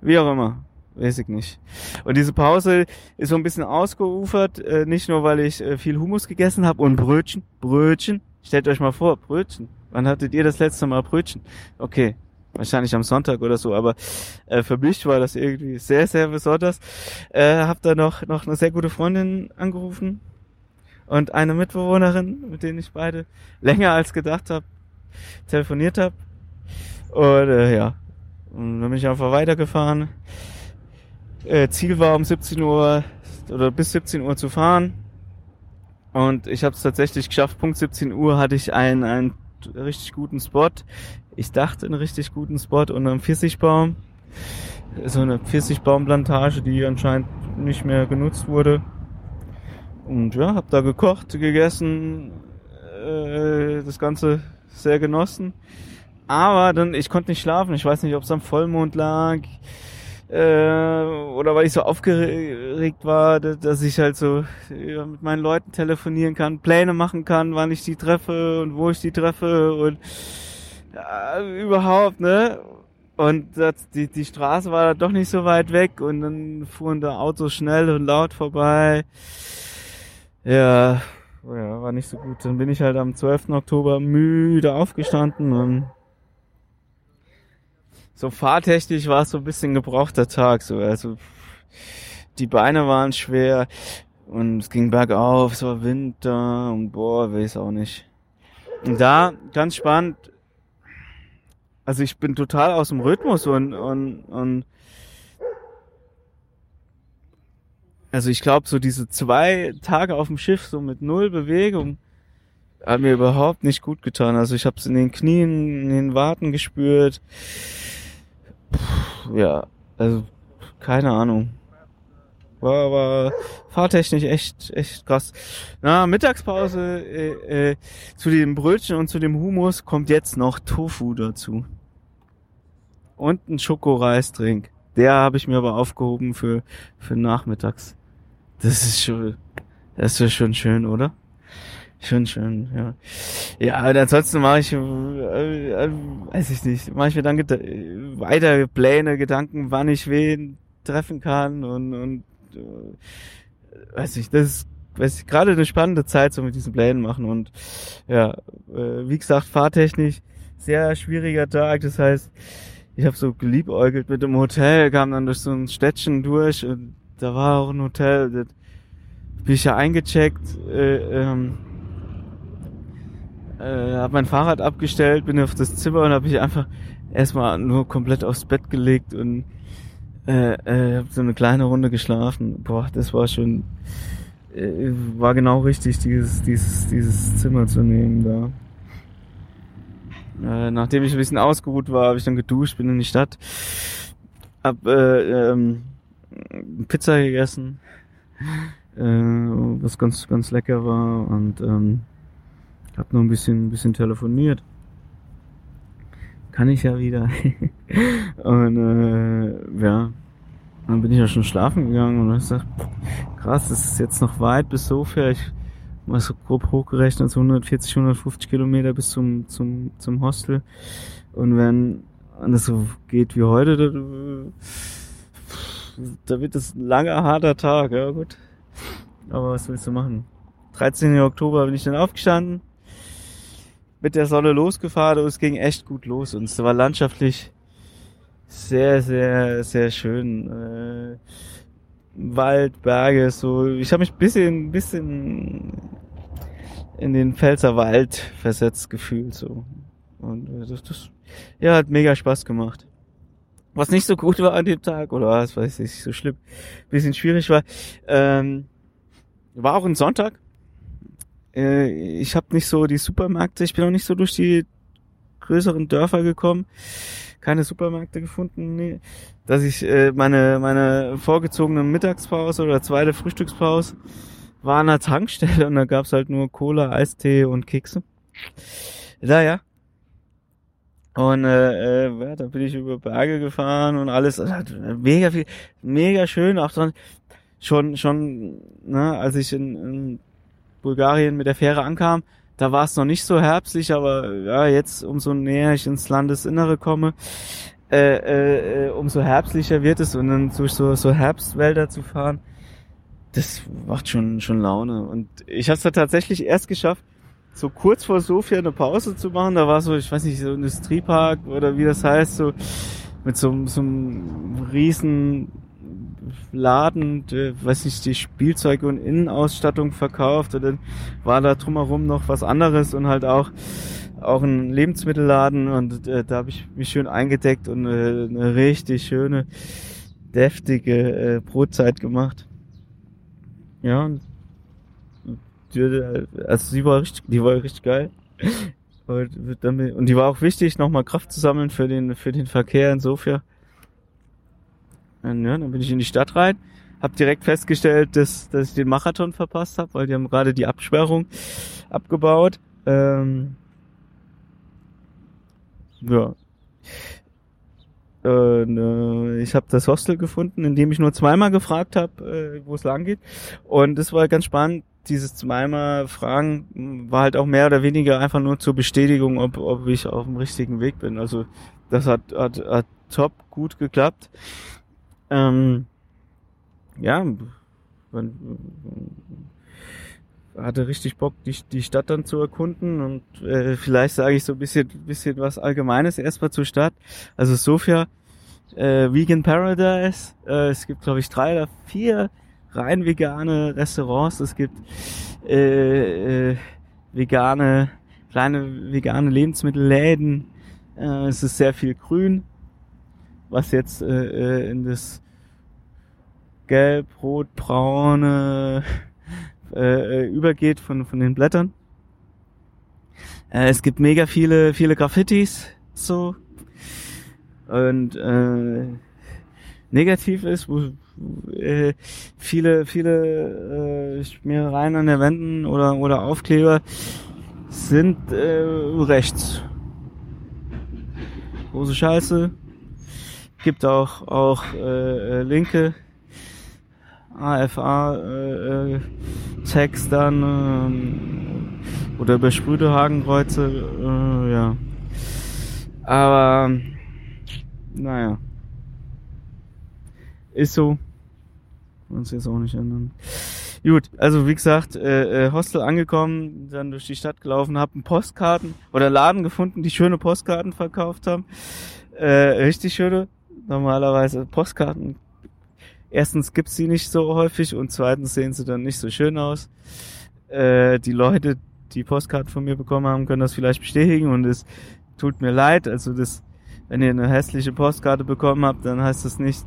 Wie auch immer, weiß ich nicht. Und diese Pause ist so ein bisschen ausgeufert, äh, nicht nur weil ich äh, viel Hummus gegessen habe und Brötchen, Brötchen. Stellt euch mal vor, Brötchen. Wann hattet ihr das letzte Mal Brötchen? Okay, wahrscheinlich am Sonntag oder so, aber äh, für mich war das irgendwie sehr, sehr besonders. Äh, hab da noch, noch eine sehr gute Freundin angerufen und eine Mitbewohnerin, mit denen ich beide länger als gedacht habe, telefoniert habe. Und äh, ja, und dann bin ich einfach weitergefahren. Äh, Ziel war um 17 Uhr oder bis 17 Uhr zu fahren. Und ich habe es tatsächlich geschafft. Punkt 17 Uhr hatte ich einen, einen richtig guten Spot ich dachte, einen richtig guten Spot unter einem Pfirsichbaum. So eine Pfirsichbaumplantage, die anscheinend nicht mehr genutzt wurde. Und ja, hab da gekocht, gegessen, äh, das Ganze sehr genossen. Aber dann, ich konnte nicht schlafen. Ich weiß nicht, ob es am Vollmond lag äh, oder weil ich so aufgeregt war, dass ich halt so mit meinen Leuten telefonieren kann, Pläne machen kann, wann ich die treffe und wo ich die treffe und ja, überhaupt, ne? Und das, die, die Straße war doch nicht so weit weg und dann fuhren da Autos schnell und laut vorbei. Ja, ja, war nicht so gut. Dann bin ich halt am 12. Oktober müde aufgestanden und so fahrtechnisch war es so ein bisschen gebrauchter Tag. So, also die Beine waren schwer und es ging bergauf, es war Winter und boah, weiß auch nicht. Und da, ganz spannend, also ich bin total aus dem Rhythmus und, und, und also ich glaube, so diese zwei Tage auf dem Schiff, so mit null Bewegung, hat mir überhaupt nicht gut getan. Also ich habe es in den Knien, in den Warten gespürt. Puh, ja, also keine Ahnung. War, war fahrtechnisch echt, echt krass. Na, Mittagspause äh, äh, zu dem Brötchen und zu dem Humus kommt jetzt noch Tofu dazu und ein Schokoreisdrink. Der habe ich mir aber aufgehoben für, für nachmittags. Das ist schon, das ist schon schön, oder? Schon schön, ja. Ja, und ansonsten mache ich, äh, äh, weiß ich nicht, mache ich mir dann weiter Pläne, Gedanken, wann ich wen treffen kann und, und äh, weiß ich, das ist weiß ich, gerade eine spannende Zeit so mit diesen Plänen machen und ja, äh, wie gesagt, fahrtechnisch sehr schwieriger Tag, das heißt, ich habe so geliebäugelt mit dem Hotel, kam dann durch so ein Städtchen durch und da war auch ein Hotel, da bin ich ja eingecheckt, äh, ähm, äh, habe mein Fahrrad abgestellt, bin auf das Zimmer und habe ich einfach erstmal nur komplett aufs Bett gelegt und äh, äh, habe so eine kleine Runde geschlafen. Boah, das war schon, äh, war genau richtig, dieses, dieses, dieses Zimmer zu nehmen da. Äh, nachdem ich ein bisschen ausgeruht war, habe ich dann geduscht, bin in die Stadt, hab äh, ähm, Pizza gegessen, äh, was ganz ganz lecker war und ähm, hab noch ein bisschen ein bisschen telefoniert. kann ich ja wieder. [LAUGHS] und äh, ja, dann bin ich ja schon schlafen gegangen und ich dachte, krass, das ist jetzt noch weit bis Sofia. Ich mal so grob hochgerechnet, so 140, 150 Kilometer bis zum, zum, zum Hostel. Und wenn das so geht wie heute, da, da wird es ein langer, harter Tag, ja gut. Aber was willst du machen? 13. Oktober bin ich dann aufgestanden, mit der Sonne losgefahren und es ging echt gut los und es war landschaftlich sehr, sehr, sehr schön. Äh, Wald, Berge, so. Ich habe mich bisschen, bisschen in den Pfälzer Wald versetzt gefühlt, so. Und äh, das, das, ja, hat mega Spaß gemacht. Was nicht so gut war an dem Tag, oder was weiß ich, so schlimm, bisschen schwierig war, ähm, war auch ein Sonntag. Äh, ich habe nicht so die Supermärkte, ich bin auch nicht so durch die größeren Dörfer gekommen keine Supermärkte gefunden, nee. dass ich äh, meine meine vorgezogene Mittagspause oder zweite Frühstückspause war an der Tankstelle und da gab's halt nur Cola, Eistee und Kekse. Naja. Und äh, äh, ja, da bin ich über Berge gefahren und alles. Mega viel, mega schön. Auch dann schon, schon, ne, als ich in, in Bulgarien mit der Fähre ankam, da war es noch nicht so herbstlich, aber ja, jetzt umso näher ich ins Landesinnere komme, äh, äh, äh, umso herbstlicher wird es und dann durch so, so Herbstwälder zu fahren, das macht schon, schon Laune. Und ich habe es da tatsächlich erst geschafft, so kurz vor Sofia eine Pause zu machen. Da war so, ich weiß nicht, so ein Industriepark oder wie das heißt, so mit so, so einem riesen Laden, der, weiß nicht, die Spielzeuge und Innenausstattung verkauft und dann war da drumherum noch was anderes und halt auch auch ein Lebensmittelladen und äh, da habe ich mich schön eingedeckt und äh, eine richtig schöne deftige äh, Brotzeit gemacht. Ja, und die, also sie war richtig, die war richtig geil. Und, und die war auch wichtig, nochmal Kraft zu sammeln für den für den Verkehr in Sofia. Und, ja, dann bin ich in die Stadt rein, habe direkt festgestellt, dass, dass ich den Marathon verpasst habe, weil die haben gerade die Absperrung abgebaut. Ähm, ja. Äh, ich habe das Hostel gefunden, in dem ich nur zweimal gefragt habe, äh, wo es lang geht. Und das war ganz spannend. Dieses zweimal Fragen war halt auch mehr oder weniger einfach nur zur Bestätigung, ob, ob ich auf dem richtigen Weg bin. Also das hat, hat, hat top gut geklappt. Ähm, ja, man hatte richtig Bock, die, die Stadt dann zu erkunden und äh, vielleicht sage ich so ein bisschen, bisschen was Allgemeines erstmal zur Stadt. Also Sofia, äh, Vegan Paradise. Äh, es gibt, glaube ich, drei oder vier rein vegane Restaurants. Es gibt äh, äh, vegane, kleine vegane Lebensmittelläden. Äh, es ist sehr viel Grün was jetzt äh, äh, in das gelb, rot, braune [LAUGHS] äh, äh, übergeht von, von den Blättern. Äh, es gibt mega viele, viele Graffitis, so. Und äh, negativ ist, wo äh, viele, viele äh, Schmierereien an der Wänden oder, oder Aufkleber sind äh, rechts. Große Scheiße, gibt auch auch äh, äh, linke. AFA äh, äh, dann äh, oder übersprühte Hakenkreuze äh, ja. Aber naja. Ist so. Uns jetzt auch nicht ändern. Gut, also wie gesagt, äh, äh, Hostel angekommen, dann durch die Stadt gelaufen, haben Postkarten oder Laden gefunden, die schöne Postkarten verkauft haben. Äh, richtig schöne normalerweise Postkarten. Erstens gibt's sie nicht so häufig und zweitens sehen sie dann nicht so schön aus. Äh, die Leute, die Postkarten von mir bekommen haben, können das vielleicht bestätigen und es tut mir leid. Also das, wenn ihr eine hässliche Postkarte bekommen habt, dann heißt das nicht,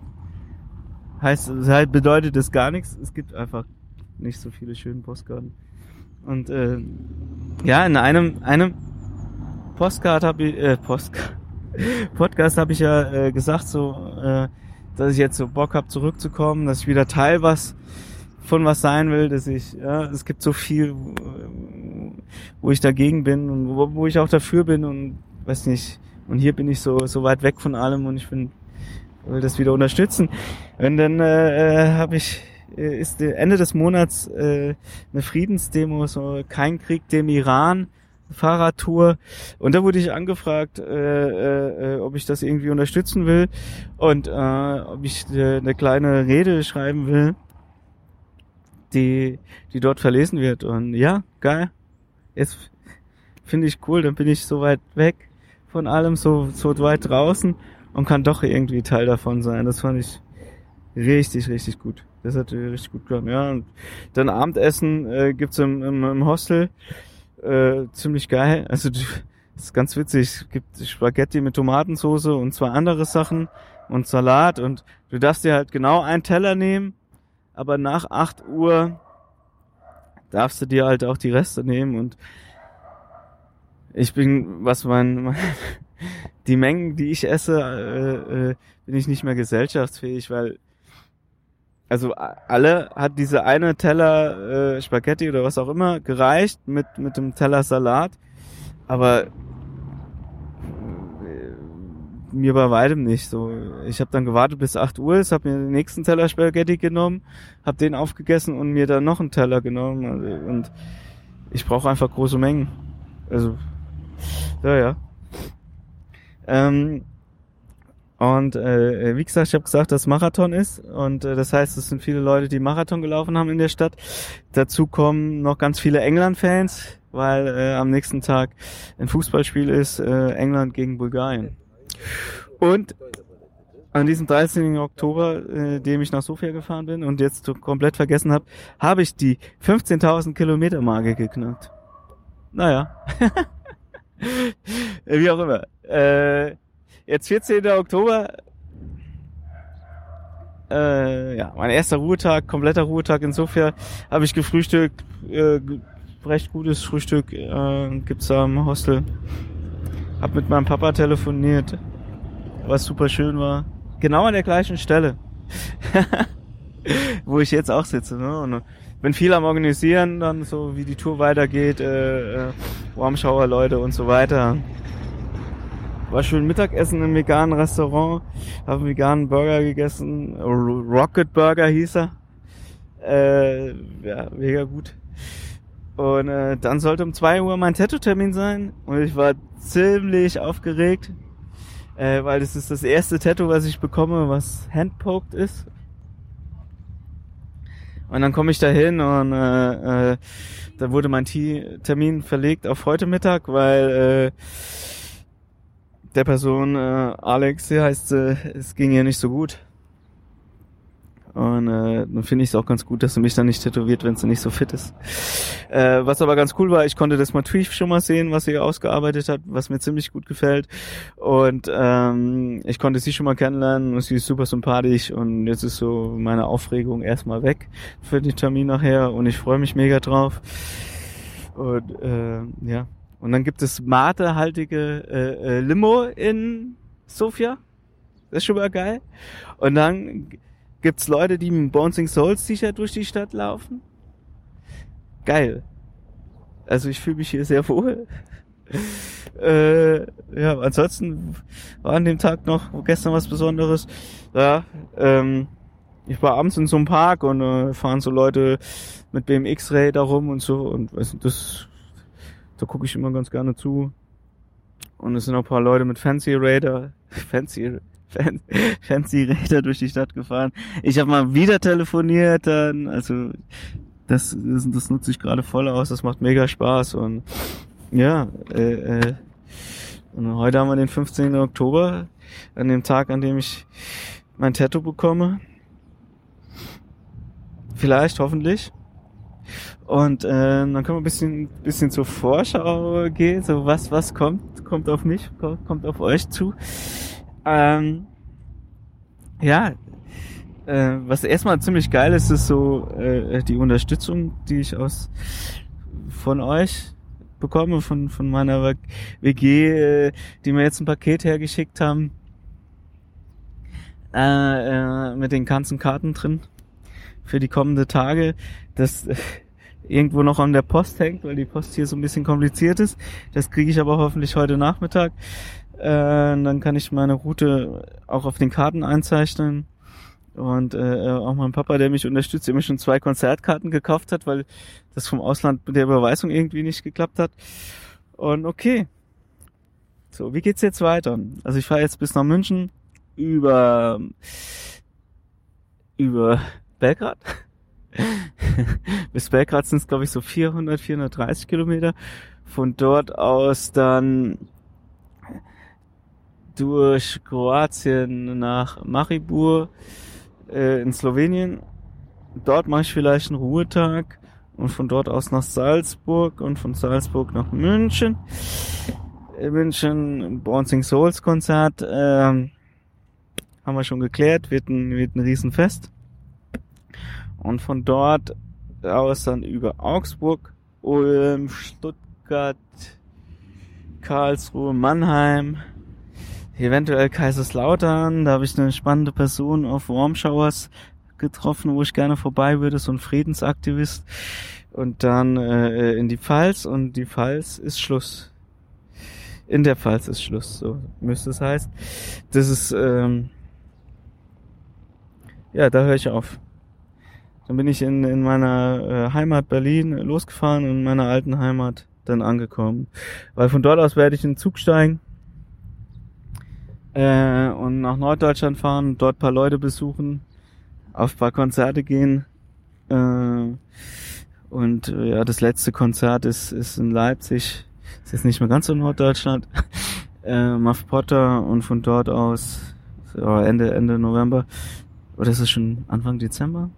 heißt, das halt bedeutet das gar nichts. Es gibt einfach nicht so viele schöne Postkarten. Und äh, ja, in einem, einem Postkarte habe ich, äh, Postkarte, [LAUGHS] Podcast habe ich ja äh, gesagt, so, äh, dass ich jetzt so Bock habe, zurückzukommen, dass ich wieder Teil was von was sein will, dass ich, ja, es gibt so viel, wo ich dagegen bin und wo, wo ich auch dafür bin und weiß nicht, Und hier bin ich so, so weit weg von allem und ich bin, will das wieder unterstützen. Und dann äh, äh habe ich äh, ist Ende des Monats äh, eine Friedensdemo, so kein Krieg dem Iran. Fahrradtour und da wurde ich angefragt, äh, äh, äh, ob ich das irgendwie unterstützen will und äh, ob ich äh, eine kleine Rede schreiben will, die die dort verlesen wird und ja, geil. Jetzt finde ich cool, dann bin ich so weit weg von allem, so so weit draußen und kann doch irgendwie Teil davon sein. Das fand ich richtig richtig gut. Das hat richtig gut gemacht. Ja, und dann Abendessen äh, gibt's im, im, im Hostel. Äh, ziemlich geil. Also ist ganz witzig. Es gibt Spaghetti mit Tomatensauce und zwei andere Sachen und Salat und du darfst dir halt genau einen Teller nehmen, aber nach 8 Uhr darfst du dir halt auch die Reste nehmen und ich bin, was mein, mein [LAUGHS] die Mengen, die ich esse, äh, äh, bin ich nicht mehr gesellschaftsfähig, weil also alle hat diese eine Teller äh, Spaghetti oder was auch immer gereicht mit mit dem Teller Salat, aber äh, mir bei weitem nicht so. Ich habe dann gewartet bis 8 Uhr, ist, habe mir den nächsten Teller Spaghetti genommen, habe den aufgegessen und mir dann noch einen Teller genommen also, und ich brauche einfach große Mengen. Also ja, ja. Ähm, und äh, wie gesagt, ich habe gesagt, dass Marathon ist und äh, das heißt, es sind viele Leute, die Marathon gelaufen haben in der Stadt. Dazu kommen noch ganz viele England-Fans, weil äh, am nächsten Tag ein Fußballspiel ist, äh, England gegen Bulgarien. Und an diesem 13. Oktober, äh, dem ich nach Sofia gefahren bin und jetzt komplett vergessen habe, habe ich die 15.000 Kilometer Marke geknackt. Naja. [LAUGHS] Wie auch immer. Äh, Jetzt 14. Oktober. Äh, ja, mein erster Ruhetag, kompletter Ruhetag. Insofern habe ich gefrühstückt. Äh, recht gutes Frühstück äh, gibt's im Hostel. Hab mit meinem Papa telefoniert, was super schön war. Genau an der gleichen Stelle, [LAUGHS] wo ich jetzt auch sitze. Ne? Und bin viel am Organisieren, dann so wie die Tour weitergeht, äh, äh, Warmschauer Leute und so weiter war schön Mittagessen im veganen Restaurant, habe einen veganen Burger gegessen, Rocket Burger hieß er. Äh, ja, mega gut. Und äh, dann sollte um zwei Uhr mein Tattoo-Termin sein und ich war ziemlich aufgeregt, äh, weil das ist das erste Tattoo, was ich bekomme, was handpoked ist. Und dann komme ich da hin und äh, äh, da wurde mein Termin verlegt auf heute Mittag, weil äh, der Person, äh, Alex, hier heißt sie, es ging ihr nicht so gut. Und äh, dann finde ich es auch ganz gut, dass sie mich dann nicht tätowiert, wenn sie nicht so fit ist. Äh, was aber ganz cool war, ich konnte das Motiv schon mal sehen, was sie ausgearbeitet hat, was mir ziemlich gut gefällt. Und ähm, ich konnte sie schon mal kennenlernen und sie ist super sympathisch und jetzt ist so meine Aufregung erstmal weg für den Termin nachher und ich freue mich mega drauf. Und äh, ja, und dann gibt es matehaltige äh, äh, Limo in Sofia. Das ist schon mal geil. Und dann gibt's Leute, die mit Bouncing Souls T-Shirt durch die Stadt laufen. Geil. Also ich fühle mich hier sehr wohl. [LAUGHS] äh, ja, ansonsten war an dem Tag noch gestern was Besonderes. Ja, ähm, ich war abends in so einem Park und äh, fahren so Leute mit BMX-Ray da rum und so und weiß nicht, das da gucke ich immer ganz gerne zu. Und es sind auch ein paar Leute mit Fancy Raider, [LAUGHS] Fancy, Fan, Fancy Raider durch die Stadt gefahren. Ich habe mal wieder telefoniert dann, also das, das, das nutze ich gerade voll aus, das macht mega Spaß und ja, äh, äh, und heute haben wir den 15. Oktober, an dem Tag, an dem ich mein Tattoo bekomme. Vielleicht, hoffentlich. Und äh, dann können wir ein bisschen, bisschen zur Vorschau gehen. So was, was kommt, kommt auf mich, kommt auf euch zu. Ähm, ja, äh, was erstmal ziemlich geil ist, ist so äh, die Unterstützung, die ich aus von euch bekomme, von, von meiner WG, äh, die mir jetzt ein Paket hergeschickt haben. Äh, äh, mit den ganzen Karten drin für die kommende Tage. Das [LAUGHS] irgendwo noch an der Post hängt, weil die Post hier so ein bisschen kompliziert ist. Das kriege ich aber hoffentlich heute Nachmittag. Äh, dann kann ich meine Route auch auf den Karten einzeichnen. Und äh, auch mein Papa, der mich unterstützt, der mir schon zwei Konzertkarten gekauft hat, weil das vom Ausland mit der Überweisung irgendwie nicht geklappt hat. Und okay. So, wie geht's jetzt weiter? Also ich fahre jetzt bis nach München über über Belgrad. [LAUGHS] bis Belgrad sind es glaube ich so 400, 430 Kilometer. Von dort aus dann durch Kroatien nach Maribor äh, in Slowenien. Dort mache ich vielleicht einen Ruhetag und von dort aus nach Salzburg und von Salzburg nach München. München Bouncing Souls Konzert ähm, haben wir schon geklärt, wird ein, wird ein Riesenfest. Und von dort aus dann über Augsburg, Ulm, Stuttgart, Karlsruhe, Mannheim, eventuell Kaiserslautern. Da habe ich eine spannende Person auf Warm getroffen, wo ich gerne vorbei würde, so ein Friedensaktivist. Und dann äh, in die Pfalz und die Pfalz ist Schluss. In der Pfalz ist Schluss, so müsste es heißen. Das ist, ähm, ja, da höre ich auf. Dann bin ich in, in meiner äh, Heimat Berlin losgefahren und in meiner alten Heimat dann angekommen. Weil von dort aus werde ich in den Zug steigen äh, und nach Norddeutschland fahren, dort paar Leute besuchen, auf paar Konzerte gehen. Äh, und äh, ja, das letzte Konzert ist, ist in Leipzig. Ist jetzt nicht mehr ganz so Norddeutschland. [LAUGHS] äh, Muff Potter und von dort aus so Ende, Ende November. Oder ist es schon Anfang Dezember?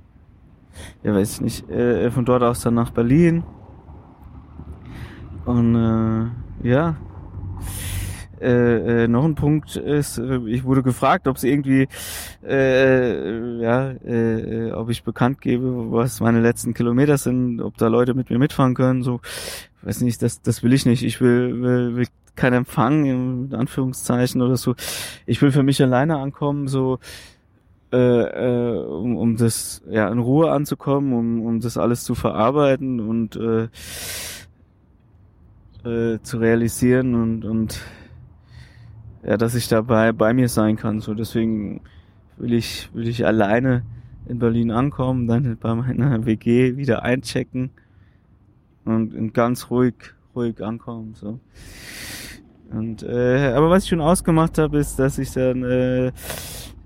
Ja, weiß ich nicht. Äh, von dort aus dann nach Berlin. Und äh, ja, äh, äh, noch ein Punkt ist, äh, ich wurde gefragt, ob es irgendwie, äh, ja, äh, ob ich bekannt gebe, was meine letzten Kilometer sind, ob da Leute mit mir mitfahren können. So, weiß nicht, das, das will ich nicht. Ich will, will, will kein Empfang in Anführungszeichen oder so. Ich will für mich alleine ankommen, so äh, äh, um, um das ja in Ruhe anzukommen, um, um das alles zu verarbeiten und äh, äh, zu realisieren und und ja, dass ich dabei bei mir sein kann. So deswegen will ich will ich alleine in Berlin ankommen, dann bei meiner [LAUGHS] WG wieder einchecken und ganz ruhig ruhig ankommen. So. Und äh, aber was ich schon ausgemacht habe, ist, dass ich dann äh,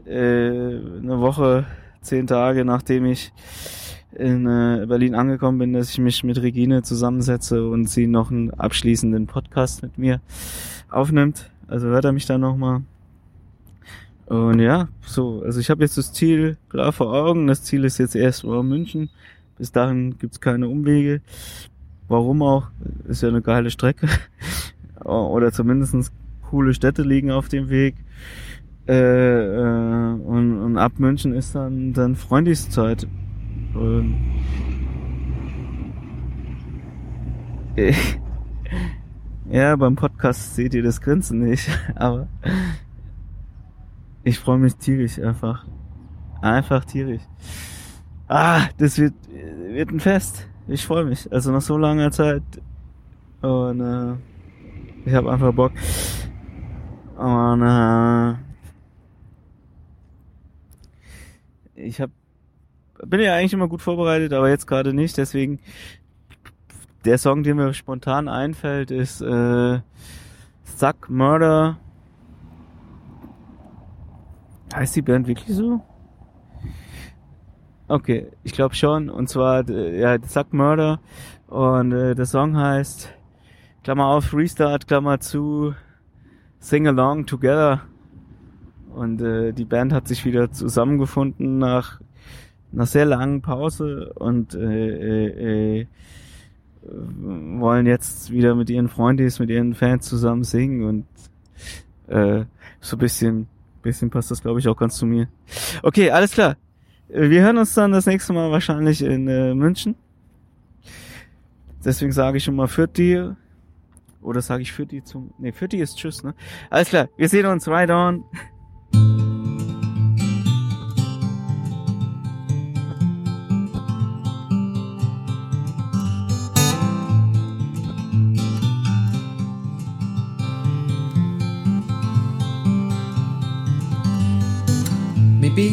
eine Woche, zehn Tage nachdem ich in äh, Berlin angekommen bin, dass ich mich mit Regine zusammensetze und sie noch einen abschließenden Podcast mit mir aufnimmt. Also hört er mich dann nochmal. Und ja, so, also ich habe jetzt das Ziel klar vor Augen. Das Ziel ist jetzt erst mal München. Bis dahin gibt's keine Umwege. Warum auch? Ist ja eine geile Strecke. [LAUGHS] Oder zumindestens coole Städte liegen auf dem Weg. Äh, äh, und, und ab München ist dann, dann Freundeszeit. Und [LAUGHS] ja, beim Podcast seht ihr das Grinsen nicht, [LAUGHS] aber ich freue mich tierisch einfach. Einfach tierisch. Ah, das wird, wird ein Fest. Ich freue mich. Also nach so langer Zeit. Und äh, ich habe einfach Bock. Und äh, ich habe bin ja eigentlich immer gut vorbereitet, aber jetzt gerade nicht. Deswegen der Song, der mir spontan einfällt, ist äh, Suck Murder. Heißt die Band wirklich so? Okay, ich glaube schon. Und zwar ja, Suck Murder. Und äh, der Song heißt Klammer auf Restart, Klammer zu Sing Along Together. Und äh, die Band hat sich wieder zusammengefunden nach einer sehr langen Pause und äh, äh, äh, wollen jetzt wieder mit ihren Freundis, mit ihren Fans zusammen singen und äh, so bisschen, bisschen passt das glaube ich auch ganz zu mir. Okay, alles klar. Wir hören uns dann das nächste Mal wahrscheinlich in äh, München. Deswegen sage ich schon mal für die oder sage ich für die zum für die ist tschüss, ne? Alles klar, wir sehen uns right on.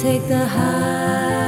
take the highs